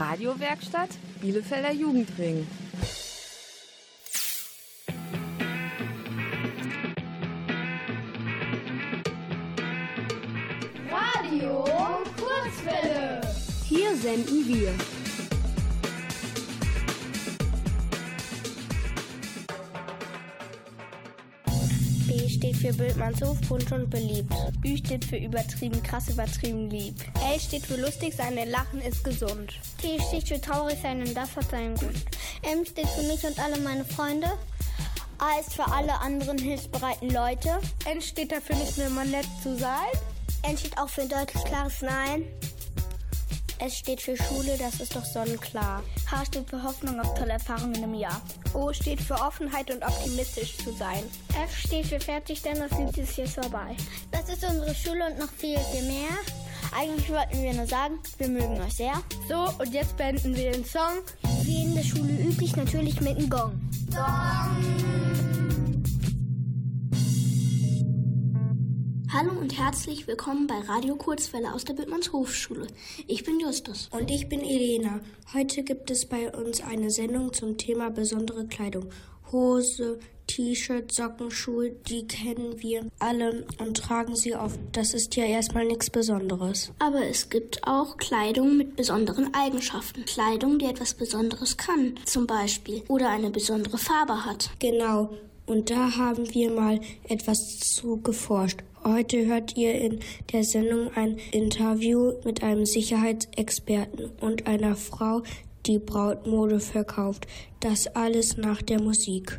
Radiowerkstatt Bielefelder Jugendring. Radio Kurzwelle. Hier senden wir. Für Bildmannshof, bunt und beliebt. Ü steht für übertrieben, krass übertrieben lieb. L steht für lustig sein, denn Lachen ist gesund. T steht für traurig sein und das hat seinen Grund. M steht für mich und alle meine Freunde. A ist für alle anderen hilfsbereiten Leute. N steht dafür nicht mehr mal nett zu sein. N steht auch für ein deutlich klares Nein. S steht für Schule, das ist doch sonnenklar. H steht für Hoffnung auf tolle Erfahrungen im Jahr. O steht für Offenheit und optimistisch zu sein. F steht für fertig, denn das Lied ist jetzt vorbei. Das ist unsere Schule und noch viel, viel mehr. Eigentlich wollten wir nur sagen, wir mögen euch sehr. So, und jetzt beenden wir den Song. Wie in der Schule üblich, natürlich mit dem Gong. Hallo und herzlich willkommen bei Radio Kurzwelle aus der Büttmanns Hofschule. Ich bin Justus. Und ich bin Elena. Heute gibt es bei uns eine Sendung zum Thema besondere Kleidung. Hose, T-Shirt, Socken, Schuhe, die kennen wir alle und tragen sie oft. Das ist ja erstmal nichts Besonderes. Aber es gibt auch Kleidung mit besonderen Eigenschaften. Kleidung, die etwas Besonderes kann, zum Beispiel, oder eine besondere Farbe hat. Genau. Und da haben wir mal etwas zu geforscht. Heute hört ihr in der Sendung ein Interview mit einem Sicherheitsexperten und einer Frau, die Brautmode verkauft. Das alles nach der Musik.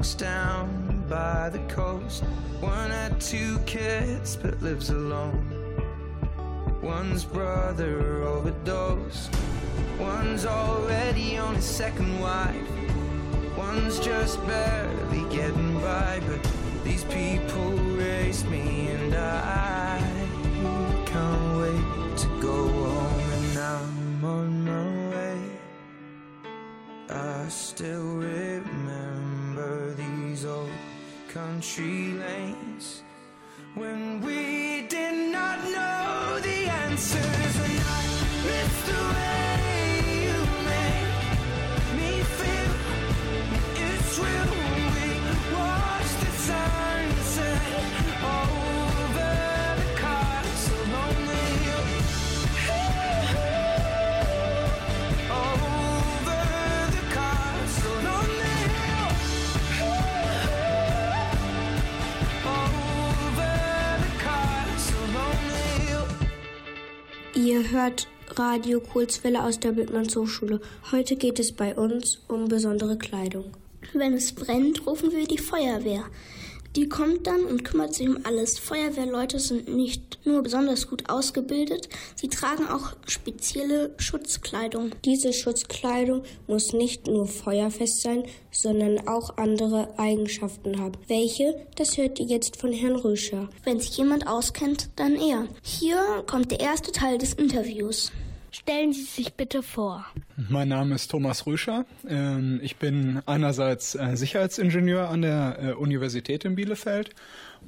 down by the coast. One had two kids but lives alone. One's brother overdosed. One's already on his second wife. One's just barely getting by, but these people raised me, country lanes. When we hört Radio Kurzwelle aus der Bildmanns Hochschule. Heute geht es bei uns um besondere Kleidung. Wenn es brennt, rufen wir die Feuerwehr. Die kommt dann und kümmert sich um alles. Feuerwehrleute sind nicht nur besonders gut ausgebildet, sie tragen auch spezielle Schutzkleidung. Diese Schutzkleidung muss nicht nur feuerfest sein, sondern auch andere Eigenschaften haben. Welche? Das hört ihr jetzt von Herrn Rüscher. Wenn sich jemand auskennt, dann er. Hier kommt der erste Teil des Interviews. Stellen Sie sich bitte vor. Mein Name ist Thomas Rüscher. Ähm, Ich bin einerseits äh, Sicherheitsingenieur an der äh, Universität in Bielefeld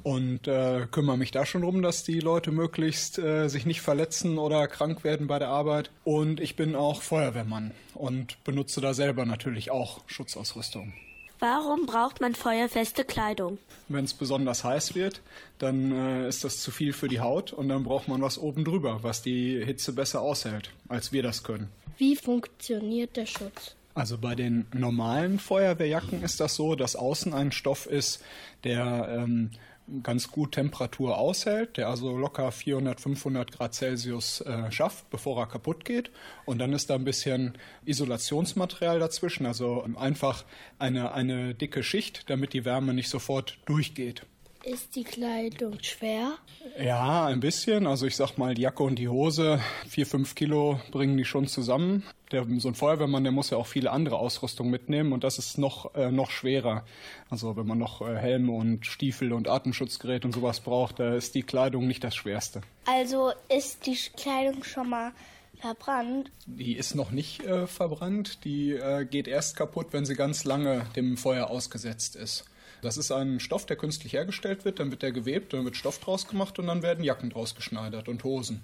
und äh, kümmere mich da schon darum, dass die Leute möglichst sich nicht verletzen oder krank werden bei der Arbeit. Und ich bin auch Feuerwehrmann und benutze da selber natürlich auch Schutzausrüstung. Warum braucht man feuerfeste Kleidung? Wenn es besonders heiß wird, dann äh, ist das zu viel für die Haut und dann braucht man was oben drüber, was die Hitze besser aushält, als wir das können. Wie funktioniert der Schutz? Also bei den normalen Feuerwehrjacken ist das so, dass außen ein Stoff ist, der ähm, ganz gut Temperatur aushält, der also locker 400, 500 Grad Celsius äh, schafft, bevor er kaputt geht. Und dann ist da ein bisschen Isolationsmaterial dazwischen, also einfach eine, eine dicke Schicht, damit die Wärme nicht sofort durchgeht. Ist die Kleidung schwer? Ja, ein bisschen. Also ich sag mal, die Jacke und die Hose, vier, fünf Kilo bringen die schon zusammen. Der, so ein Feuerwehrmann, der muss ja auch viele andere Ausrüstung mitnehmen und das ist noch, äh, noch schwerer. Also wenn man noch äh, Helme und Stiefel und Atemschutzgerät und sowas braucht, da ist die Kleidung nicht das Schwerste. Also ist die Kleidung schon mal verbrannt? Die ist noch nicht äh, verbrannt. Die äh, geht erst kaputt, wenn sie ganz lange dem Feuer ausgesetzt ist. Das ist ein Stoff, der künstlich hergestellt wird, dann wird der gewebt, dann wird Stoff draus gemacht und dann werden Jacken draus geschneidert und Hosen.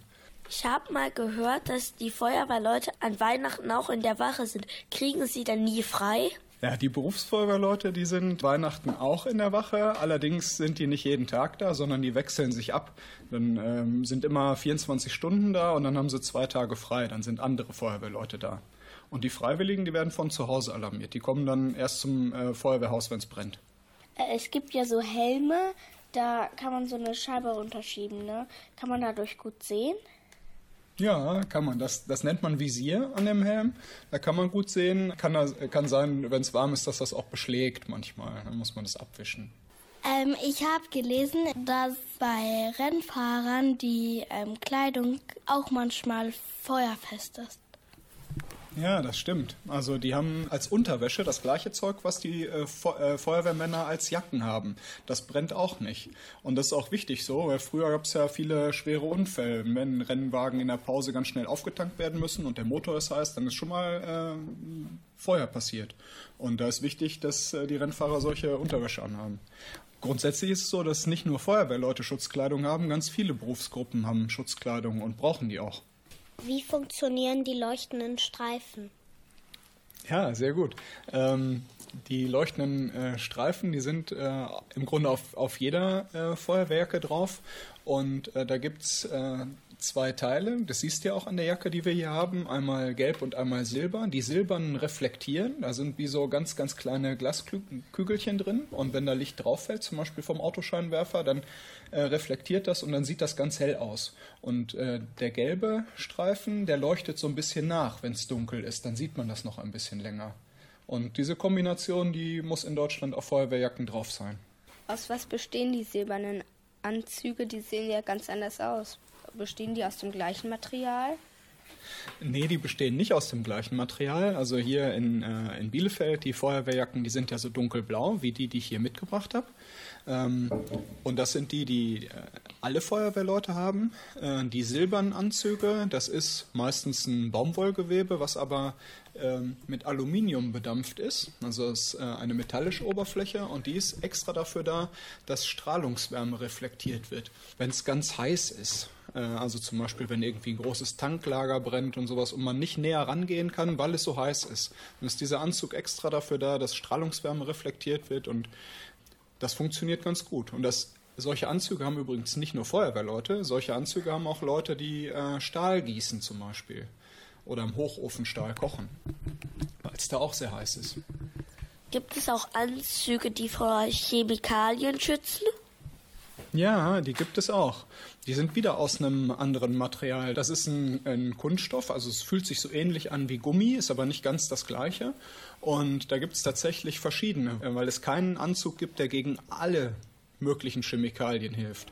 Ich habe mal gehört, dass die Feuerwehrleute an Weihnachten auch in der Wache sind. Kriegen sie dann nie frei? Ja, die Berufsfeuerwehrleute, die sind Weihnachten auch in der Wache. Allerdings sind die nicht jeden Tag da, sondern die wechseln sich ab. Dann ähm, sind immer 24 Stunden da und dann haben sie zwei Tage frei. Dann sind andere Feuerwehrleute da. Und die Freiwilligen, die werden von zu Hause alarmiert. Die kommen dann erst zum äh, Feuerwehrhaus, wenn es brennt. Äh, es gibt ja so Helme, da kann man so eine Scheibe runterschieben, ne? Kann man dadurch gut sehen? Ja, kann man. Das, das nennt man Visier an dem Helm. Da kann man gut sehen. Kann, kann sein, wenn es warm ist, dass das auch beschlägt manchmal. Dann muss man das abwischen. Ähm, ich habe gelesen, dass bei Rennfahrern die ähm, Kleidung auch manchmal feuerfest ist. Ja, das stimmt. Also die haben als Unterwäsche das gleiche Zeug, was die äh, äh, Feuerwehrmänner als Jacken haben. Das brennt auch nicht. Und das ist auch wichtig so, weil früher gab es ja viele schwere Unfälle. Wenn Rennwagen in der Pause ganz schnell aufgetankt werden müssen und der Motor ist heiß, dann ist schon mal äh, Feuer passiert. Und da ist wichtig, dass äh, die Rennfahrer solche Unterwäsche anhaben. Grundsätzlich ist es so, dass nicht nur Feuerwehrleute Schutzkleidung haben, ganz viele Berufsgruppen haben Schutzkleidung und brauchen die auch. Wie funktionieren die leuchtenden Streifen? Ja, sehr gut. Ähm, die leuchtenden äh, Streifen, die sind äh, im Grunde auf, auf jeder äh, Feuerwerke drauf. Und äh, da gibt es äh, zwei Teile. Das siehst du ja auch an der Jacke, die wir hier haben. Einmal gelb und einmal silber. Die silbernen reflektieren. Da sind wie so ganz, ganz kleine Glaskügelchen drin. Und wenn da Licht drauf fällt, zum Beispiel vom Autoscheinwerfer, dann äh, reflektiert das und dann sieht das ganz hell aus. Und äh, der gelbe Streifen, der leuchtet so ein bisschen nach, wenn es dunkel ist. Dann sieht man das noch ein bisschen länger. Und diese Kombination, die muss in Deutschland auf Feuerwehrjacken drauf sein. Aus was bestehen die silbernen Anzüge? Die sehen ja ganz anders aus. Bestehen die aus dem gleichen Material? Nee, die bestehen nicht aus dem gleichen Material. Also hier in, äh, in Bielefeld, die Feuerwehrjacken, die sind ja so dunkelblau, wie die, die ich hier mitgebracht habe. Ähm, und das sind die, die äh, alle Feuerwehrleute haben. Äh, die silbernen Anzüge, das ist meistens ein Baumwollgewebe, was aber ähm, mit Aluminium bedampft ist. Also es ist äh, eine metallische Oberfläche und die ist extra dafür da, dass Strahlungswärme reflektiert wird, wenn es ganz heiß ist. Äh, also zum Beispiel, wenn irgendwie ein großes Tanklager brennt und sowas und man nicht näher rangehen kann, weil es so heiß ist. Dann ist dieser Anzug extra dafür da, dass Strahlungswärme reflektiert wird und das funktioniert ganz gut. Und das, solche Anzüge haben übrigens nicht nur Feuerwehrleute, solche Anzüge haben auch Leute, die äh, Stahl gießen zum Beispiel. Oder im Hochofen Stahl kochen, weil es da auch sehr heiß ist. Gibt es auch Anzüge, die vor Chemikalien schützen? Ja, die gibt es auch. Die sind wieder aus einem anderen Material. Das ist ein, ein, Kunststoff, also es fühlt sich so ähnlich an wie Gummi, ist aber nicht ganz das gleiche. Und da gibt es tatsächlich verschiedene, weil es keinen Anzug gibt, der gegen alle möglichen Chemikalien hilft.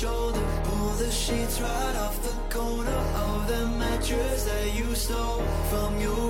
shoulder. Pull the sheets right off the corner of the mattress that you stole from your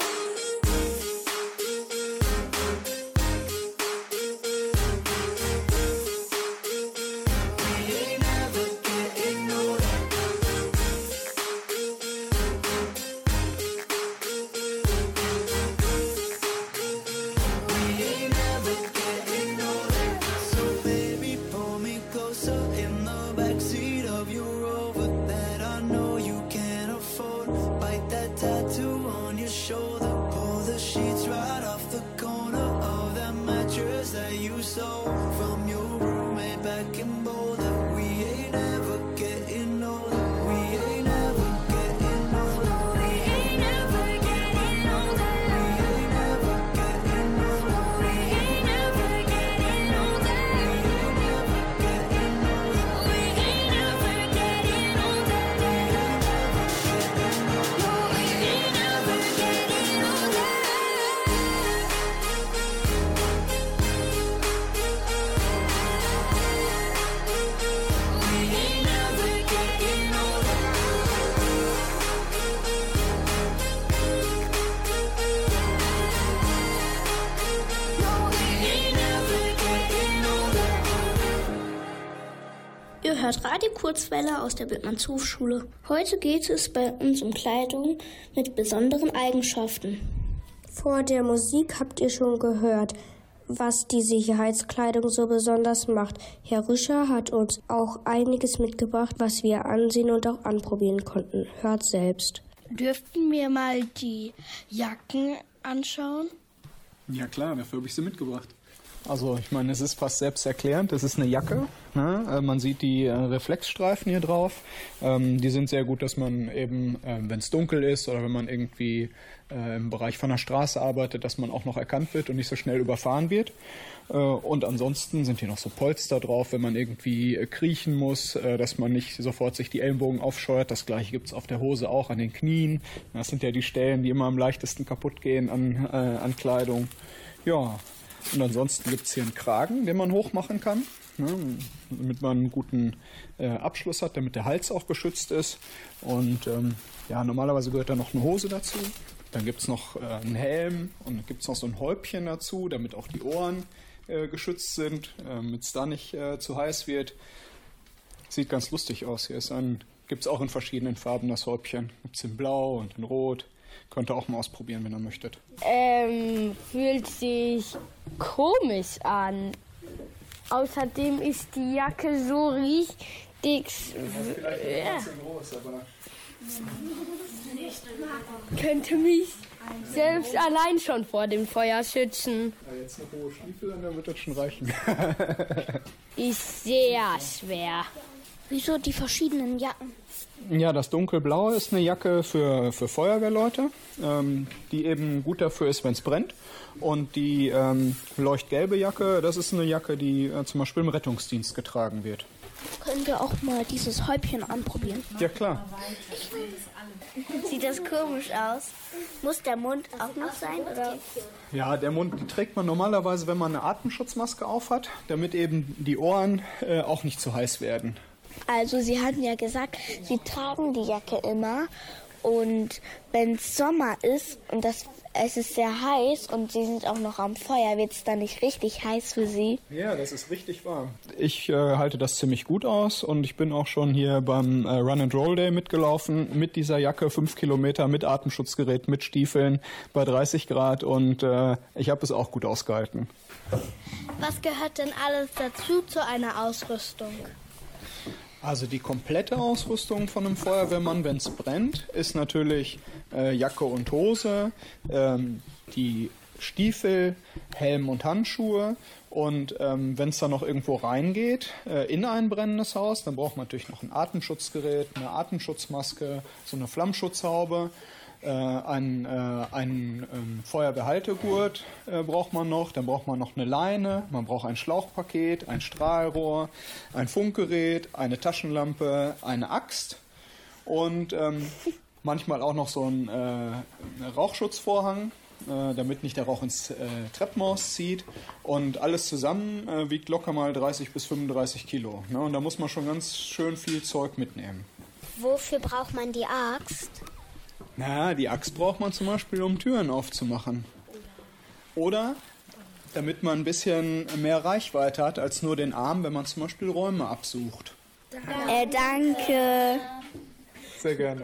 so Kurzwelle aus der Bildmanns Hofschule. Heute geht es bei uns um Kleidung mit besonderen Eigenschaften. Vor der Musik habt ihr schon gehört, was die Sicherheitskleidung so besonders macht. Herr Rüscher hat uns auch einiges mitgebracht, was wir ansehen und auch anprobieren konnten. Hört selbst. Dürften wir mal die Jacken anschauen? Ja klar, dafür habe ich sie mitgebracht. Also ich meine, es ist fast selbsterklärend. Es ist eine Jacke. Ne? Äh, Man sieht die äh, Reflexstreifen hier drauf. Ähm, die sind sehr gut, dass man eben, äh, wenn es dunkel ist oder wenn man irgendwie äh, im Bereich von der Straße arbeitet, dass man auch noch erkannt wird und nicht so schnell überfahren wird. Äh, und ansonsten sind hier noch so Polster drauf, wenn man irgendwie kriechen muss, dass man nicht sofort sich die Ellenbogen aufscheuert. Das gleiche gibt's auf der Hose auch, an den Knien. Das sind ja die Stellen, die immer am leichtesten kaputt gehen an, an Kleidung. Ja, und ansonsten gibt's hier einen Kragen, den man hochmachen kann, ne, damit man einen guten äh, Abschluss hat, damit der Hals auch geschützt ist. Und ähm, ja, normalerweise gehört da noch eine Hose dazu. Dann gibt's noch äh, einen Helm und dann gibt's noch so ein Häubchen dazu, damit auch die Ohren äh, geschützt sind, damit es da nicht äh, zu heiß wird. Sieht ganz lustig aus. Hier ein, gibt's auch in verschiedenen Farben das Häubchen. Gibt's in Blau und in Rot. Könnt ihr auch mal ausprobieren, wenn ihr möchtet. Ähm, fühlt sich komisch an. Außerdem ist die Jacke so richtig. Ja. groß, aber Könnte mich selbst allein schon vor dem Feuer schützen. Ja, jetzt eine hohe Stiefel und dann wird das schon reichen. Ist sehr schwer. Wieso die verschiedenen Jacken? Ja, das dunkelblaue ist eine Jacke für, für Feuerwehrleute, ähm, die eben gut dafür ist, wenn es brennt. Und die ähm, leuchtgelbe Jacke, das ist eine Jacke, die äh, zum Beispiel im Rettungsdienst getragen wird. Können wir auch mal dieses Häubchen anprobieren? Ja, klar. Sieht das komisch aus? Muss der Mund auch noch sein? Oder? Ja, der Mund, die trägt man normalerweise, wenn man eine Atemschutzmaske aufhat, damit eben die Ohren äh, auch nicht zu heiß werden. Also Sie hatten ja gesagt, Sie tragen die Jacke immer und wenn es Sommer ist und das, es ist sehr heiß und Sie sind auch noch am Feuer, wird es dann nicht richtig heiß für Sie? Ja, das ist richtig wahr. Ich äh, halte das ziemlich gut aus und ich bin auch schon hier beim äh, Run and Roll Day mitgelaufen mit dieser Jacke, fünf Kilometer mit Atemschutzgerät, mit Stiefeln bei 30 Grad und äh, ich habe es auch gut ausgehalten. Was gehört denn alles dazu zu einer Ausrüstung? Also die komplette Ausrüstung von einem Feuerwehrmann, wenn es brennt, ist natürlich äh, Jacke und Hose, ähm, die Stiefel, Helm und Handschuhe. Und ähm, wenn es dann noch irgendwo reingeht, äh, in ein brennendes Haus, dann braucht man natürlich noch ein Atemschutzgerät, eine Atemschutzmaske, so eine Flammschutzhaube, äh, ein, äh, ein ähm, Feuerwehrhaltegurt äh, braucht man noch, dann braucht man noch eine Leine, man braucht ein Schlauchpaket, ein Strahlrohr, ein Funkgerät, eine Taschenlampe, eine Axt und ähm, manchmal auch noch so ein äh, Rauchschutzvorhang, äh, damit nicht der Rauch ins äh, Treppenhaus zieht. Und alles zusammen äh, wiegt locker mal 30 bis 35 Kilo. Ne? Und da muss man schon ganz schön viel Zeug mitnehmen. Wofür braucht man die Axt? Na, die Axt braucht man zum Beispiel, um Türen aufzumachen. Oder damit man ein bisschen mehr Reichweite hat als nur den Arm, wenn man zum Beispiel Räume absucht. Äh, danke. Sehr gerne.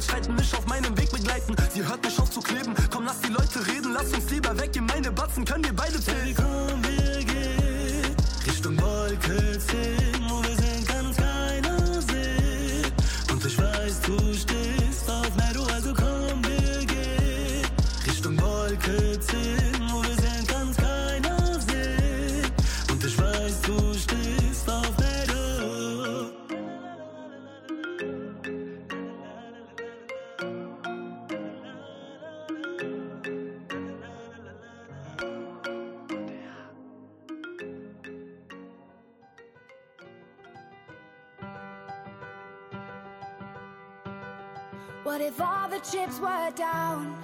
Streiten, mich auf meinem Weg begleiten. Sie hört mich auf zu kleben. Komm, lass die Leute reden, lass uns lieber weggehen. Meine Batzen können wir beide zählen. Down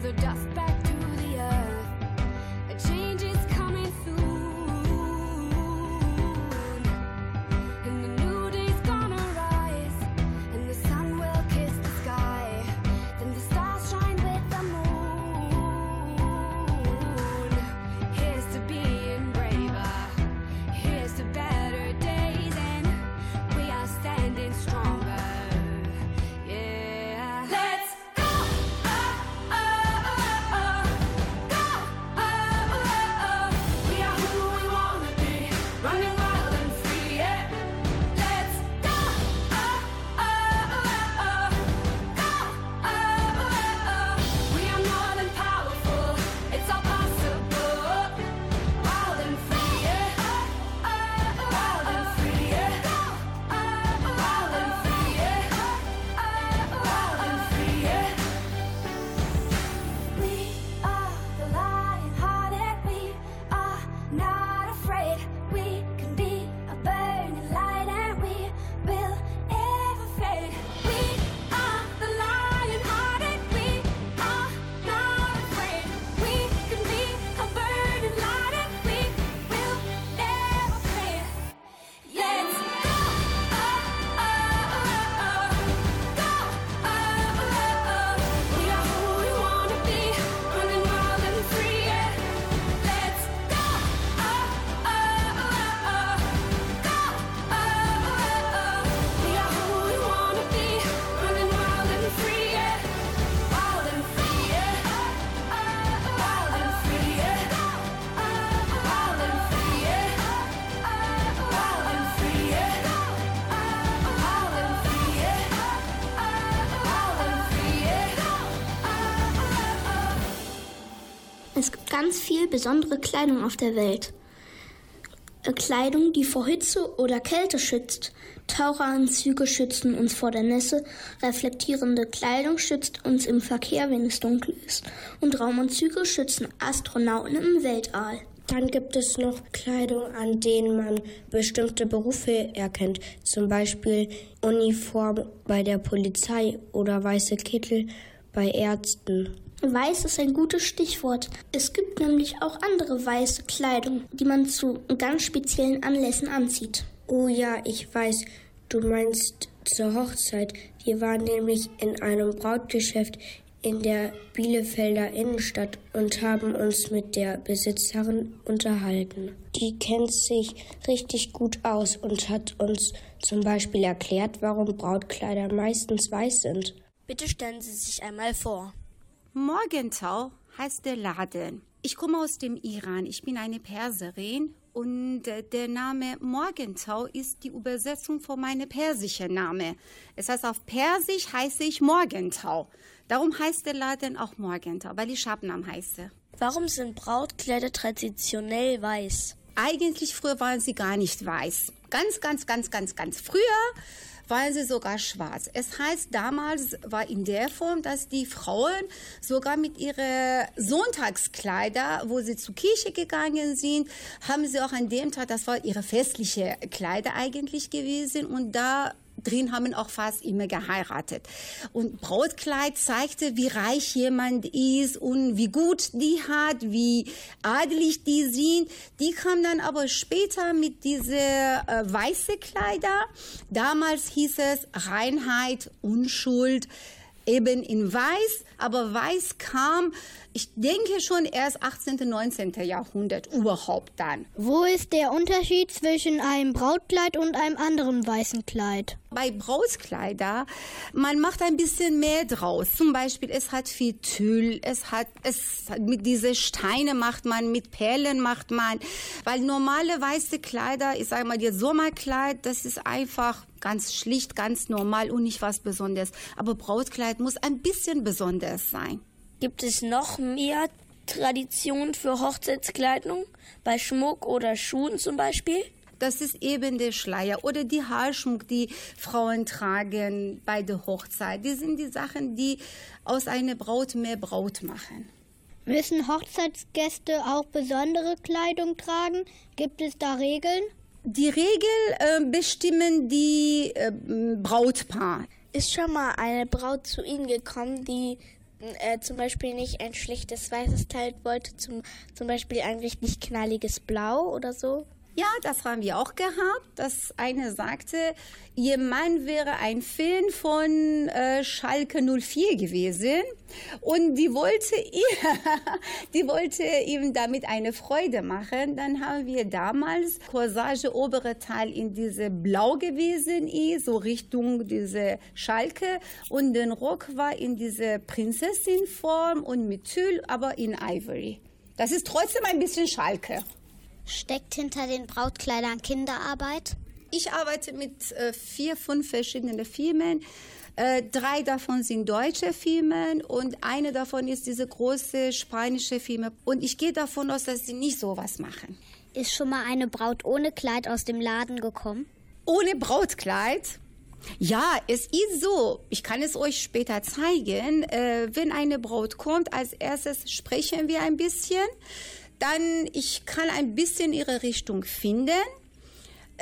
the dust back viel besondere Kleidung auf der Welt. Äh, Kleidung, die vor Hitze oder Kälte schützt. Taucheranzüge schützen uns vor der Nässe, reflektierende Kleidung schützt uns im Verkehr, wenn es dunkel ist. Und Raumanzüge schützen Astronauten im Weltall. Dann gibt es noch Kleidung, an denen man bestimmte Berufe erkennt, zum Beispiel Uniform bei der Polizei oder weiße Kittel bei Ärzten. Weiß ist ein gutes Stichwort. Es gibt nämlich auch andere weiße Kleidung, die man zu ganz speziellen Anlässen anzieht. Oh ja, ich weiß, du meinst zur Hochzeit. Wir waren nämlich in einem Brautgeschäft in der Bielefelder Innenstadt und haben uns mit der Besitzerin unterhalten. Die kennt sich richtig gut aus und hat uns zum Beispiel erklärt, warum Brautkleider meistens weiß sind. Bitte stellen Sie sich einmal vor. Morgentau heißt der Laden. Ich komme aus dem Iran. Ich bin eine Perserin und äh, der Name Morgentau ist die Übersetzung von meinem persischen Name. Es heißt auf Persisch heiße ich Morgentau. Darum heißt der Laden auch Morgentau, weil ich Schabnam heiße. Warum sind Brautkleider traditionell weiß? Eigentlich früher waren sie gar nicht weiß. Ganz, ganz, ganz, ganz, ganz früher waren sie sogar schwarz. Es heißt, damals war in der Form, dass die Frauen sogar mit ihren Sonntagskleider, wo sie zur Kirche gegangen sind, haben sie auch an dem Tag, das war ihre festliche Kleider eigentlich gewesen und da drin haben auch fast immer geheiratet. Und Brautkleid zeigte, wie reich jemand ist und wie gut die hat, wie adelig die sind. Die kam dann aber später mit diese äh, weiße Kleider. Damals hieß es Reinheit, Unschuld, eben in Weiß, aber Weiß kam, ich denke schon erst 18., 19. Jahrhundert überhaupt dann. Wo ist der Unterschied zwischen einem Brautkleid und einem anderen weißen Kleid? Bei Brautkleider, man macht ein bisschen mehr draus. Zum Beispiel, es hat viel Tüll, es hat, es mit diese Steine macht man, mit Perlen macht man. Weil normale weiße Kleider, ich sage mal, das Sommerkleid, das ist einfach ganz schlicht, ganz normal und nicht was Besonderes. Aber Brautkleid muss ein bisschen besonders sein. Gibt es noch mehr Traditionen für Hochzeitskleidung? Bei Schmuck oder Schuhen zum Beispiel? Das ist eben der Schleier oder die Haarschmuck, die Frauen tragen bei der Hochzeit. Die sind die Sachen, die aus einer Braut mehr Braut machen. Müssen Hochzeitsgäste auch besondere Kleidung tragen? Gibt es da Regeln? Die Regel äh, bestimmen die äh, Brautpaar. Ist schon mal eine Braut zu Ihnen gekommen, die äh, zum Beispiel nicht ein schlichtes weißes Kleid wollte, zum, zum Beispiel ein richtig knalliges Blau oder so? Ja, das haben wir auch gehabt. Das eine sagte, ihr Mann wäre ein Fan von äh, Schalke 04 gewesen und die wollte, ihr, die wollte ihm damit eine Freude machen. Dann haben wir damals Corsage obere Teil in diese Blau gewesen, so Richtung diese Schalke und den Rock war in diese Prinzessinform und mit Tüll, aber in Ivory. Das ist trotzdem ein bisschen Schalke. Steckt hinter den Brautkleidern Kinderarbeit? Ich arbeite mit äh, vier, fünf verschiedenen Firmen. Äh, drei davon sind deutsche Firmen und eine davon ist diese große spanische Firma. Und ich gehe davon aus, dass sie nicht sowas machen. Ist schon mal eine Braut ohne Kleid aus dem Laden gekommen? Ohne Brautkleid? Ja, es ist so. Ich kann es euch später zeigen. Äh, wenn eine Braut kommt, als erstes sprechen wir ein bisschen dann ich kann ein bisschen ihre Richtung finden.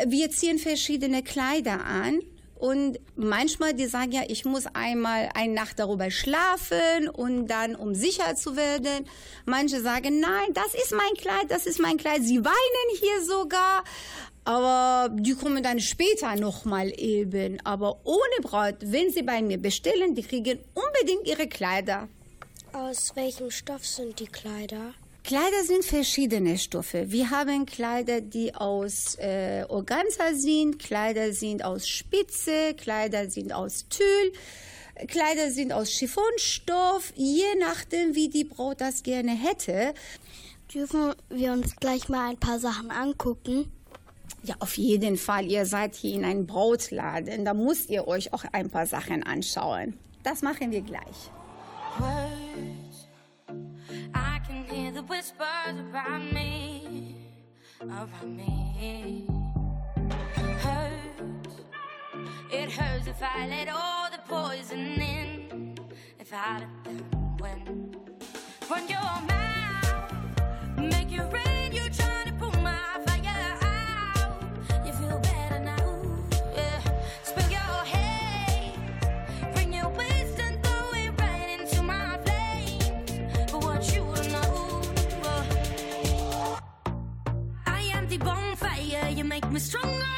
Wir ziehen verschiedene Kleider an und manchmal die sagen ja, ich muss einmal eine Nacht darüber schlafen und dann um sicher zu werden. Manche sagen, nein, das ist mein Kleid, das ist mein Kleid. Sie weinen hier sogar. Aber die kommen dann später nochmal eben. Aber ohne Braut, wenn sie bei mir bestellen, die kriegen unbedingt ihre Kleider. Aus welchem Stoff sind die Kleider? Kleider sind verschiedene Stoffe. Wir haben Kleider, die aus äh, Organza sind, Kleider sind aus Spitze, Kleider sind aus Tüll, Kleider sind aus Chiffonstoff, je nachdem, wie die Braut das gerne hätte. Dürfen wir uns gleich mal ein paar Sachen angucken? Ja, auf jeden Fall. Ihr seid hier in einem Brautladen. Da müsst ihr euch auch ein paar Sachen anschauen. Das machen wir gleich. Whispers around me, around me. Hurts, it hurts if I let all the poison in, if I let them win. Run your mouth, make it make me stronger,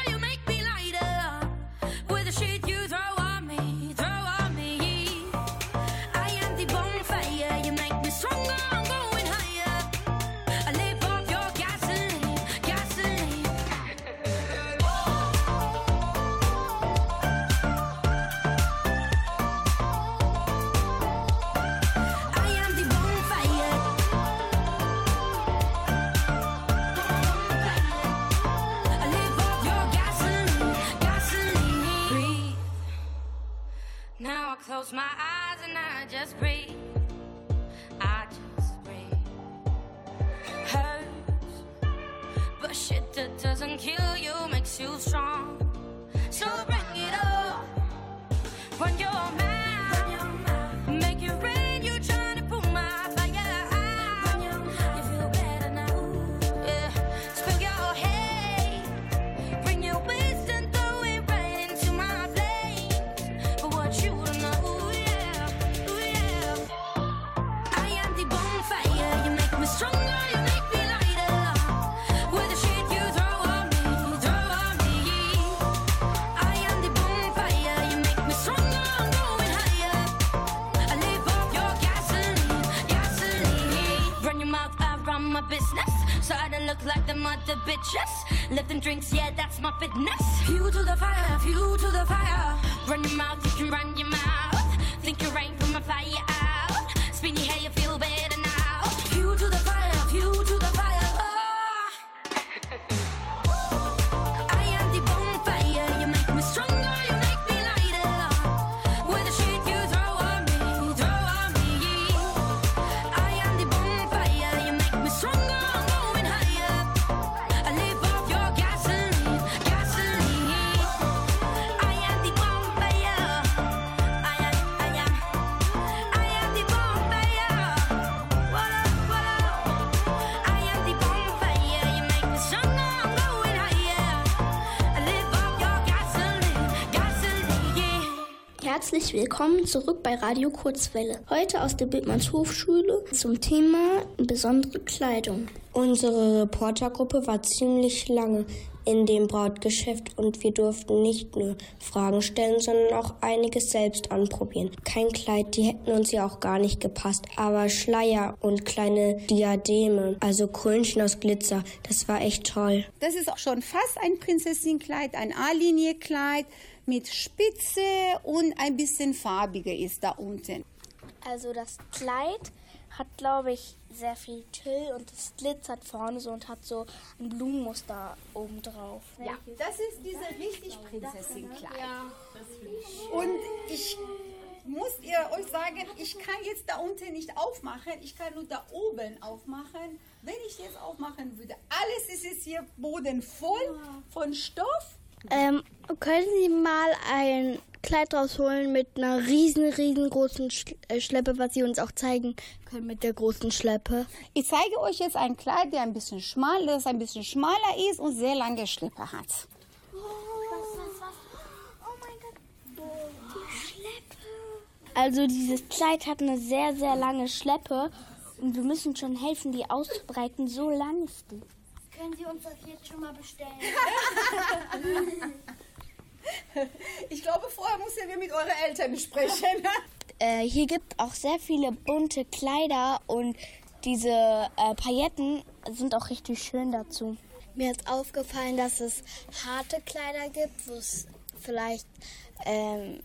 drinks, yeah, that's my fitness. Herzlich willkommen zurück bei Radio Kurzwelle. Heute aus der Bildmanns Hofschule zum Thema besondere Kleidung. Unsere Reportergruppe war ziemlich lange in dem Brautgeschäft und wir durften nicht nur Fragen stellen, sondern auch einiges selbst anprobieren. Kein Kleid, die hätten uns ja auch gar nicht gepasst, aber Schleier und kleine Diademe, also Krönchen aus Glitzer, das war echt toll. Das ist auch schon fast ein Prinzessinnenkleid, ein A-Linie-Kleid mit Spitze und ein bisschen farbiger ist da unten. Also das Kleid hat, glaube ich, sehr viel Tüll und es glitzert vorne so und hat so ein Blumenmuster oben drauf. Ja, das ist diese richtig Prinzessinnenkleid. Und ich muss ihr euch sagen, ich kann jetzt da unten nicht aufmachen, ich kann nur da oben aufmachen. Wenn ich jetzt aufmachen würde, alles ist jetzt hier Boden voll von Stoff. Ähm, können Sie mal ein Kleid rausholen mit einer riesen, riesengroßen äh, Schleppe, was Sie uns auch zeigen können mit der großen Schleppe? Ich zeige euch jetzt ein Kleid, der ein bisschen schmal ist, ein bisschen schmaler ist und sehr lange Schleppe hat. Also dieses Kleid hat eine sehr, sehr lange Schleppe und wir müssen schon helfen, die auszubreiten. So lang ist die. Können Sie uns das jetzt schon mal bestellen? Ich glaube, vorher müssen wir mit euren Eltern sprechen. Äh, hier gibt auch sehr viele bunte Kleider und diese äh, Pailletten sind auch richtig schön dazu. Mir ist aufgefallen, dass es harte Kleider gibt, wo es vielleicht ähm,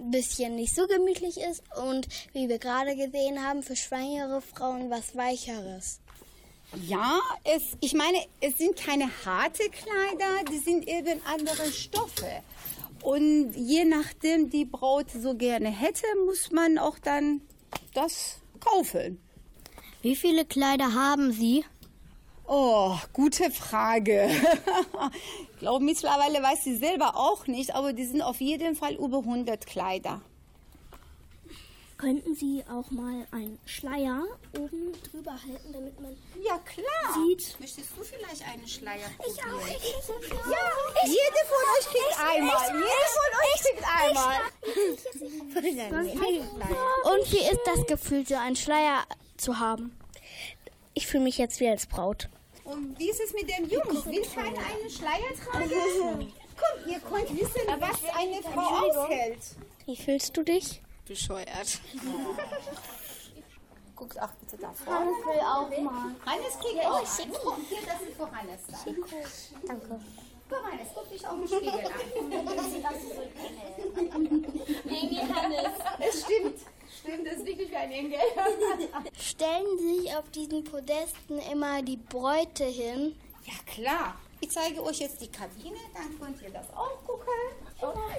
ein bisschen nicht so gemütlich ist und wie wir gerade gesehen haben, für schwangere Frauen was Weicheres. Ja, es, ich meine, es sind keine harte Kleider, die sind eben andere Stoffe. Und je nachdem die Braut so gerne hätte, muss man auch dann das kaufen. Wie viele Kleider haben Sie? Oh, gute Frage. ich glaube, mittlerweile weiß sie selber auch nicht, aber die sind auf jeden Fall über 100 Kleider. Könnten Sie auch mal einen Schleier oben drüber halten, damit man Ja, klar. sieht? Möchtest du vielleicht einen Schleier Ich probieren? auch. Ich, ich, ich, Ja, jede von euch kriegt einmal. Jede von euch kriegt einmal. Und wie ist das Gefühl, so einen Schleier zu haben? Ich fühle mich jetzt wie als Braut. Und wie ist es mit dem Jungs? Will keiner einen Schleier tragen? Komm, ihr könnt wissen, was eine Frau aushält. Wie fühlst du dich? Bescheuert. Guckt auch bitte da vor. Hannes will auch mal. Hannes kriegt Ja, auch ich einen. Guck, hier, das ist für Hannes dann. Danke. Guck, Hannes, guck dich auch im Spiegel Engel Hannes. an. Es stimmt. Stimmt, das ist wirklich wie ein Engel. Stellen sich auf diesen Podesten immer die Bräute hin? Ja, klar. Ich zeige euch jetzt die Kabine, dann könnt ihr das auch gucken.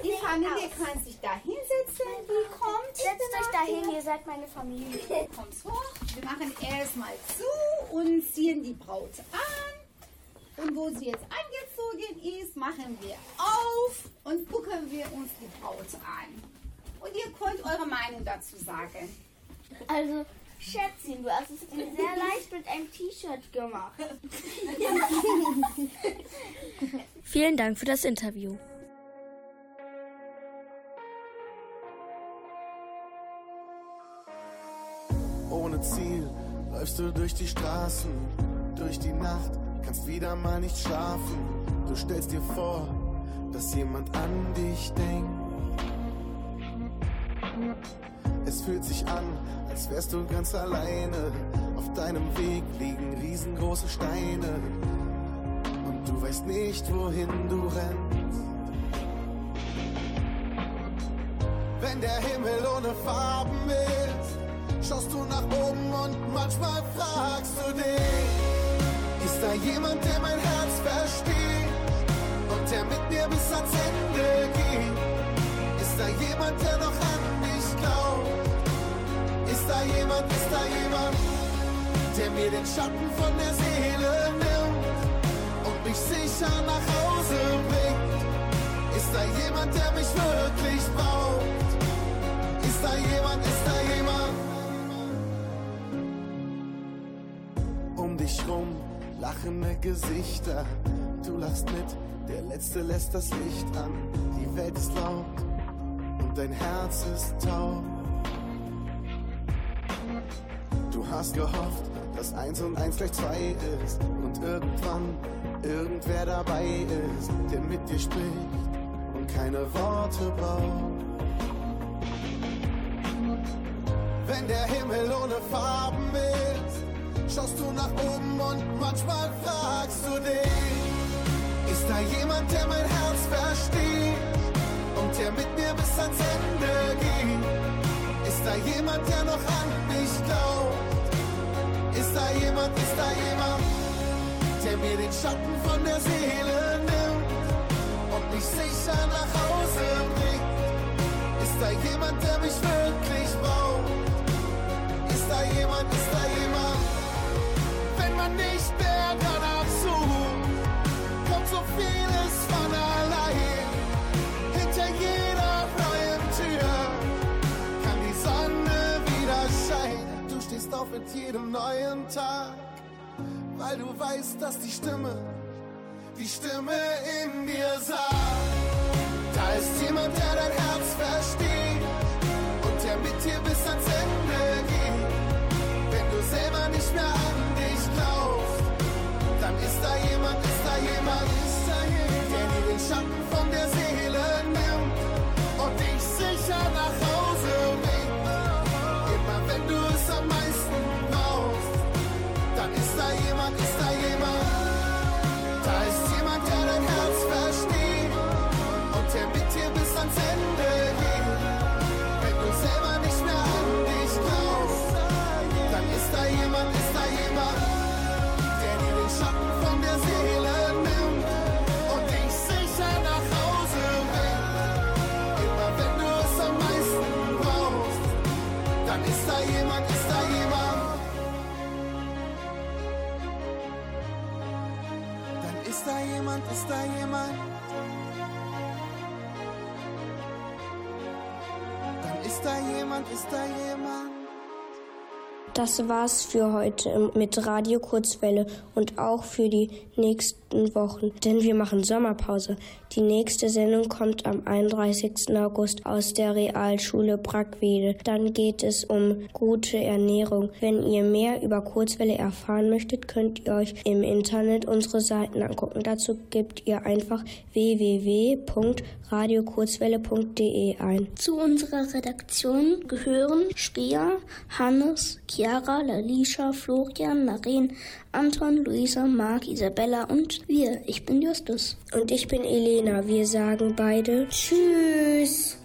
Die Familie kann sich da hinsetzen, die kommt. Setzt euch dahin, ihr seid meine Familie. Kommt hoch. Wir machen erstmal zu und ziehen die Braut an. Und wo sie jetzt angezogen ist, machen wir auf und gucken wir uns die Braut an. Und ihr könnt eure Meinung dazu sagen. Also, Schätzchen, du hast es dir sehr leicht mit einem T-Shirt gemacht. Vielen Dank für das Interview. Ohne Ziel läufst du durch die Straßen, durch die Nacht, kannst wieder mal nicht schlafen. Du stellst dir vor, dass jemand an dich denkt. Es fühlt sich an, als wärst du ganz alleine. Auf deinem Weg liegen riesengroße Steine. Und du weißt nicht, wohin du rennst. Wenn der Himmel ohne Farben ist, schaust du nach oben und manchmal fragst du dich, ist da jemand, der mein Herz versteht und der mit mir bis ans Ende geht? Ist da jemand, der noch an mich glaubt? Da jemand, ist da jemand, der mir den Schatten von der Seele nimmt und mich sicher nach Hause bringt? Ist da jemand, der mich wirklich braucht? Ist da jemand, ist da jemand? Um dich rum lachende Gesichter, du lachst mit, der Letzte lässt das Licht an. Die Welt ist laut und dein Herz ist taub. Du hast gehofft, dass eins und eins gleich zwei ist und irgendwann irgendwer dabei ist, der mit dir spricht und keine Worte braucht. Wenn der Himmel ohne Farben ist, schaust du nach oben und manchmal fragst du dich, ist da jemand, der mein Herz versteht und der mit mir bis ans Ende geht? Ist da jemand, der noch an mich glaubt? Jemand, ist da jemand, der mir den Schatten von der Seele nimmt und mich sicher nach Hause bringt? Ist da jemand, der mich wirklich braucht? Ist da jemand, ist da jemand? Wenn man nicht mehr danach sucht, kommt so vieles von allein. Auf mit jedem neuen Tag, weil du weißt, dass die Stimme, die Stimme in dir sagt. Da ist jemand, der dein Herz versteht und der mit dir bis ans Ende geht. Wenn du selber nicht mehr an dich glaubst, dann ist da jemand, ist da jemand, der dir den Schatten von der Seele nimmt und dich sicher nach Hause jemand, ist da jemand. Dann ist da jemand, ist da jemand. Das war's für heute mit Radio Kurzwelle und auch für die nächsten Wochen, denn wir machen Sommerpause. Die nächste Sendung kommt am 31. August aus der Realschule Brackwede. Dann geht es um gute Ernährung. Wenn ihr mehr über Kurzwelle erfahren möchtet, könnt ihr euch im Internet unsere Seiten angucken. Dazu gebt ihr einfach www.radiokurzwelle.de ein. Zu unserer Redaktion gehören Spia, Hannes, Chiara, Lalisha, Florian, Maren, Anton, Luisa, Marc, Isabella und wir. Ich bin Justus. Und ich bin Elena. Wir sagen beide Tschüss.